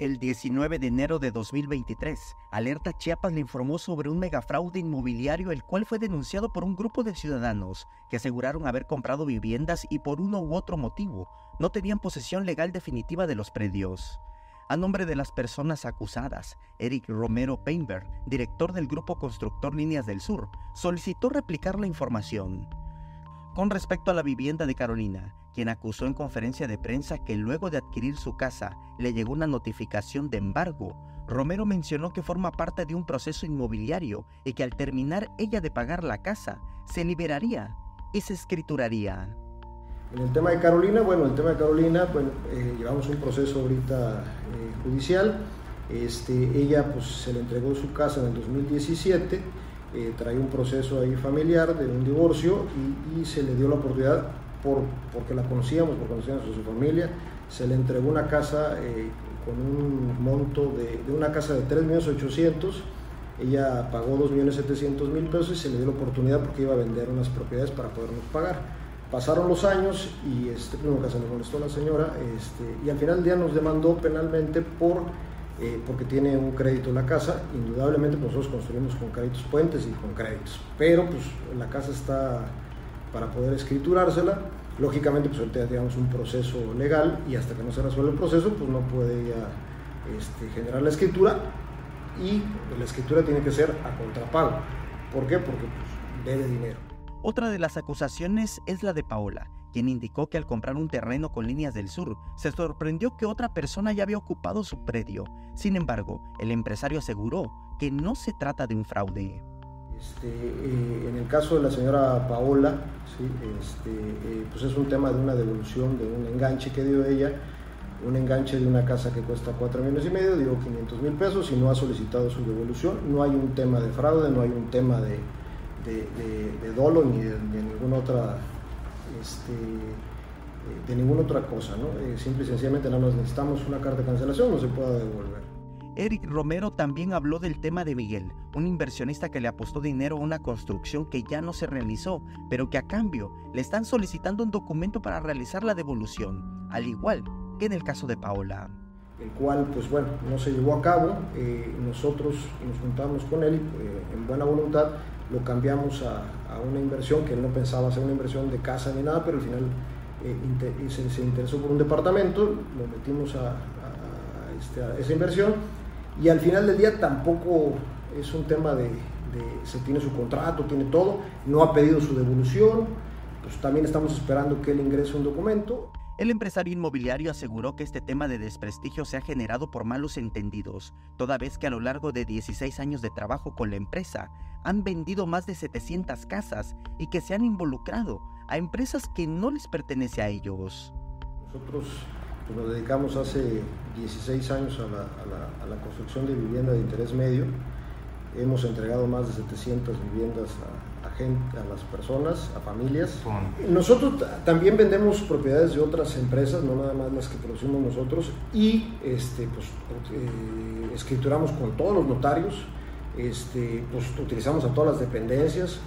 El 19 de enero de 2023, Alerta Chiapas le informó sobre un megafraude inmobiliario el cual fue denunciado por un grupo de ciudadanos que aseguraron haber comprado viviendas y por uno u otro motivo no tenían posesión legal definitiva de los predios. A nombre de las personas acusadas, Eric Romero Painberg, director del grupo constructor Líneas del Sur, solicitó replicar la información. Con respecto a la vivienda de Carolina, quien acusó en conferencia de prensa que luego de adquirir su casa le llegó una notificación de embargo, Romero mencionó que forma parte de un proceso inmobiliario y que al terminar ella de pagar la casa, se liberaría y se escrituraría. En el tema de Carolina, bueno, el tema de Carolina, bueno, eh, llevamos un proceso ahorita eh, judicial. Este, ella pues se le entregó su casa en el 2017 eh, traía un proceso ahí familiar de un divorcio y, se le dio la oportunidad, por, porque la conocíamos, porque conocíamos a su familia, se le entregó una casa eh, con un monto de, de, una casa de 3.800.000, ella pagó 2.700.000 pesos y se le dio la oportunidad porque iba a vender unas propiedades para podernos pagar. Pasaron los años y este, nunca se le molestó la señora este, y al final del día nos demandó penalmente por eh, porque tiene un crédito en la casa. Indudablemente pues, nosotros construimos con créditos puentes y con créditos, pero pues la casa está para poder escriturársela. Lógicamente pues ahorita digamos un proceso legal y hasta que no se resuelva el proceso pues no puede ya este, generar la escritura y la escritura tiene que ser a contrapago. ¿Por qué? Porque pues, debe dinero. Otra de las acusaciones es la de Paola, quien indicó que al comprar un terreno con líneas del sur, se sorprendió que otra persona ya había ocupado su predio. Sin embargo, el empresario aseguró que no se trata de un fraude. Este, eh, en el caso de la señora Paola, este, eh, pues es un tema de una devolución de un enganche que dio ella, un enganche de una casa que cuesta 4 millones y medio, dio 500 mil pesos y no ha solicitado su devolución. No hay un tema de fraude, no hay un tema de, dolo ni de ninguna otra este, eh, de ninguna otra cosa, ¿no? Simple y sencillamente nada más necesitamos una carta de cancelación, no se pueda devolver. Eric Romero también habló del tema de Miguel, un inversionista que le apostó dinero a una construcción que ya no se realizó, pero que a cambio le están solicitando un documento para realizar la devolución, al igual que en el caso de Paola. El cual, pues bueno, no se llevó a cabo. Eh, nosotros nos juntamos con él en buena voluntad lo cambiamos a, una inversión que él no pensaba hacer una inversión de casa ni nada, pero al final eh, se, interesó por un departamento, lo metimos este, a, esa inversión y al final del día tampoco es un tema de, de, se tiene su contrato, tiene todo, no ha pedido su devolución, pues también estamos esperando que él ingrese un documento. El empresario inmobiliario aseguró que este tema de desprestigio se ha generado por malos entendidos, toda vez que a lo largo de 16 años de trabajo con la empresa han vendido más de 700 casas y que se han involucrado a empresas que no les pertenece a ellos. Nosotros nos dedicamos hace 16 años a la, construcción de vivienda de interés medio. Hemos entregado más de 700 viviendas a, a las personas, a familias. Nosotros también vendemos propiedades de otras empresas, no nada más las que producimos nosotros, y este, pues, eh, escrituramos con todos los notarios, este, pues, utilizamos a todas las dependencias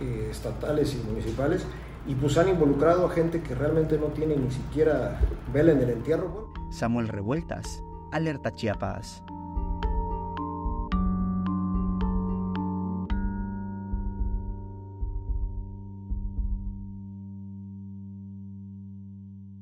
eh, estatales y municipales, y pues han involucrado a gente que realmente no tiene ni siquiera vela en el entierro. Samuel Revueltas, Alerta Chiapas.